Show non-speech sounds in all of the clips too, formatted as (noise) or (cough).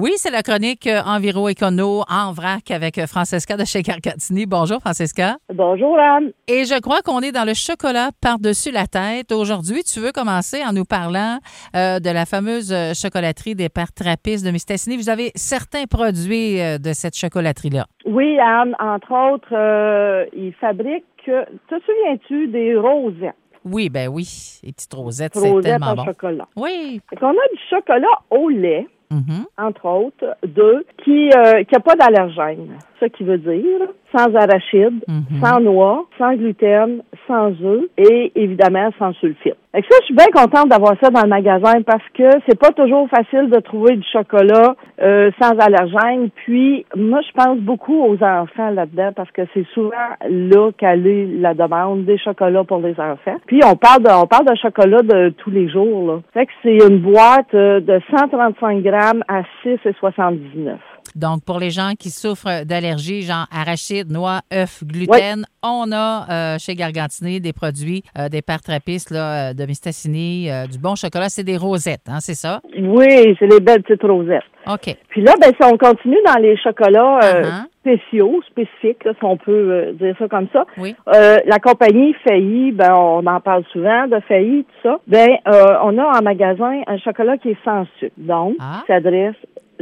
Oui, c'est la chronique euh, Enviro Écono en vrac avec euh, Francesca de chez Carcatini. Bonjour, Francesca. Bonjour, Anne. Et je crois qu'on est dans le chocolat par-dessus la tête. Aujourd'hui, tu veux commencer en nous parlant euh, de la fameuse chocolaterie des pères trappistes de Mistassini. Vous avez certains produits euh, de cette chocolaterie-là. Oui, Anne, entre autres, euh, ils fabriquent, te souviens-tu des rosettes? Oui, ben oui. Les petites rosettes, c'est Rosettes tellement en bon. chocolat. Oui. Qu'on a du chocolat au lait, Mhm. entre autres, deux, qui euh, qui pas d'allergène. Ce qui veut dire sans arachide, Mhm. sans noix, sans gluten, sans œufs et évidemment sans sulfite. Fait que ça, je suis bien contente d'avoir ça dans le magasin parce que c'est pas toujours facile de trouver du chocolat euh, sans allergène. Puis moi, je pense beaucoup aux enfants là-dedans parce que c'est souvent là qu'elle est la demande des chocolats pour les enfants. Puis on parle de on parle de chocolat de tous les jours. Là. Fait que c'est une boîte euh, de 135 grammes à 6,79. Donc, pour les gens qui souffrent d'allergies, genre arachide, noix, œufs, gluten, on a euh, chez Gargantini des produits, euh, des pères trappistes là, euh, de Mistassini, euh, du bon chocolat. C'est des rosettes, hein, c'est ça? Oui, c'est les belles petites rosettes. OK. Puis là, ben, si on continue dans les chocolats Uh-huh. spéciaux, spécifiques, là, si on peut dire ça comme ça, Oui. la compagnie Failly, ben, on en parle souvent de Failly, tout ça. Ben, on a en magasin un chocolat qui est sans sucre. Donc, Ah. s'adresse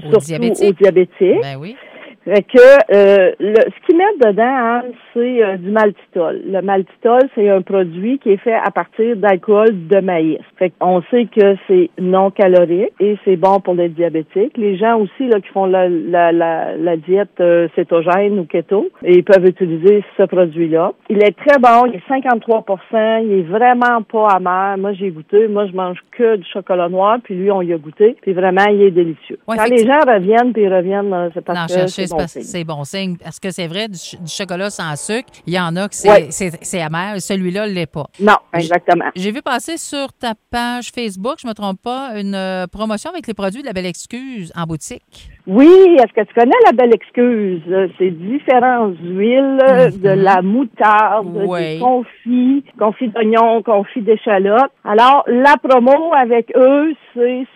Aux surtout diabétiques. aux diabétiques. Ben oui. Fait que euh, le, ce qu'ils mettent dedans, Anne, c'est euh, du maltitol. Le maltitol, c'est un produit qui est fait à partir d'alcool de maïs. Fait qu'on sait que c'est non calorique et c'est bon pour les diabétiques. Les gens aussi là qui font la, la, la, la diète euh, cétogène ou keto, et ils peuvent utiliser ce produit-là. Il est très bon, il est 53 il est vraiment pas amer. Moi, j'ai goûté. Moi, je mange que du chocolat noir, puis lui, on y a goûté. Puis vraiment, il est délicieux. Ouais, Quand les gens reviennent, puis ils reviennent, là, c'est parce Non, que bon c'est bon signe. Parce que c'est vrai, du, ch- du chocolat sans sucre, il y en a que c'est Ouais. amer. Celui-là ne l'est pas. Non, exactement. J'ai vu passer sur ta page Facebook, je me trompe pas, une euh, promotion avec les produits de la Belle Excuse en boutique. Oui, est-ce que tu connais la belle excuse? Euh, C'est différentes huiles, euh, Mhm. de la moutarde, Ouais. des confits, confits d'oignons, confits d'échalotes. Alors, la promo avec eux,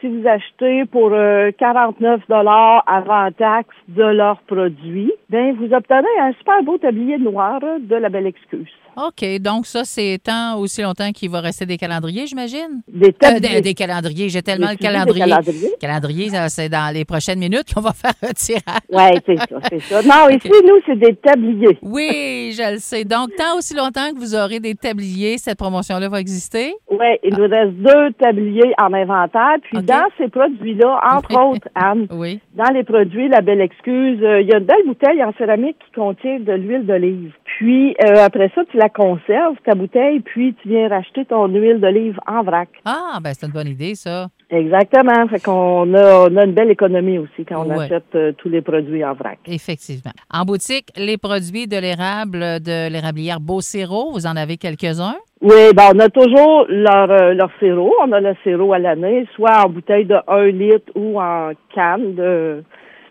si vous achetez pour euh, 49 dollars avant taxe de leurs produits, ben vous obtenez un super beau tablier noir euh, de la belle excuse. OK, donc ça, c'est tant aussi longtemps qu'il va rester des calendriers, j'imagine? Des Euh, tabliers. des, des calendriers, j'ai tellement Des le calendrier. Calendrier, c'est dans les prochaines minutes qu'on va (laughs) faire un tirage. Ouais, c'est ça, c'est ça. Non, (laughs) ici, nous, c'est des tabliers. Oui, je le sais. Donc, tant aussi longtemps que vous aurez des tabliers, cette promotion-là va exister? Oui, il nous reste deux tabliers en inventaire. Puis dans ces produits-là, entre (laughs) autres, Anne, Oui. dans les produits, la belle excuse, euh, il y a une belle bouteille en céramique qui contient de l'huile d'olive. Puis euh, après ça, tu la conserves, ta bouteille, puis tu viens racheter ton huile d'olive en vrac. Ah, ben c'est une bonne idée, ça. Exactement. Fait qu'on a, on a une belle économie aussi quand on Ouais. achète euh, tous les produits en vrac. Effectivement. En boutique, les produits de l'érable de l'érablière Beauciro, vous en avez quelques-uns? Oui, ben on a toujours leur, euh, leur sirop. On a le sirop à l'année, soit en bouteille de 1 litre ou en canne de,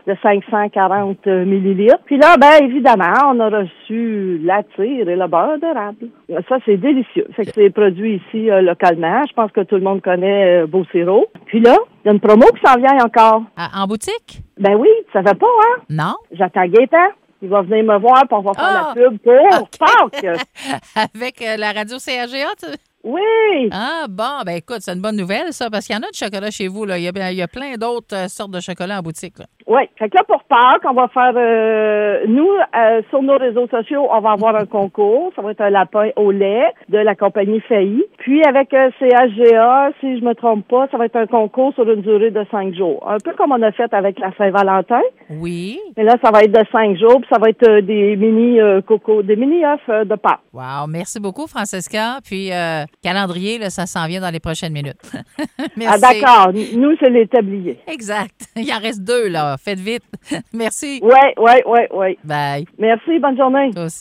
de 540 millilitres. Puis là, ben évidemment, on a reçu la tire et le beurre d'érable. Ça, c'est délicieux. Fait que c'est produit ici euh, localement. Je pense que tout le monde connaît euh, Beau Sirop. Puis là, il y a une promo qui s'en vient encore. À- en boutique? Ben oui, ça fait pas, hein? Non? J'attends Gaétan. Il va venir me voir, puis on va faire Ah! la pub pour Ok. (laughs) Pâques. (laughs) Avec euh, la radio CRGA? tu- Oui! Ah, bon, ben écoute, c'est une bonne nouvelle, ça, parce qu'il y en a du chocolat chez vous. Là. Il, y a, il y a plein d'autres euh, sortes de chocolat en boutique. Là. Oui. Fait que là, pour Pâques, on va faire... euh, nous, euh, sur nos réseaux sociaux, on va avoir un concours. Ça va être un lapin au lait de la compagnie Failly. Puis, avec euh, CHGA, si je me trompe pas, ça va être un concours sur une durée de cinq jours. Un peu comme on a fait avec la Saint-Valentin. Oui. Mais là, ça va être de cinq jours, puis ça va être euh, des mini euh, coco, des mini euh, de Pâques. Wow. Merci beaucoup, Francesca. Puis, euh, calendrier, là, ça s'en vient dans les prochaines minutes. (laughs) Merci. Ah, d'accord. Nous, c'est les tabliers. Exact. (laughs) Il en reste deux, là. Faites vite. (laughs) Merci. Oui, oui, oui, oui. Bye. Merci, bonne journée. Toi aussi.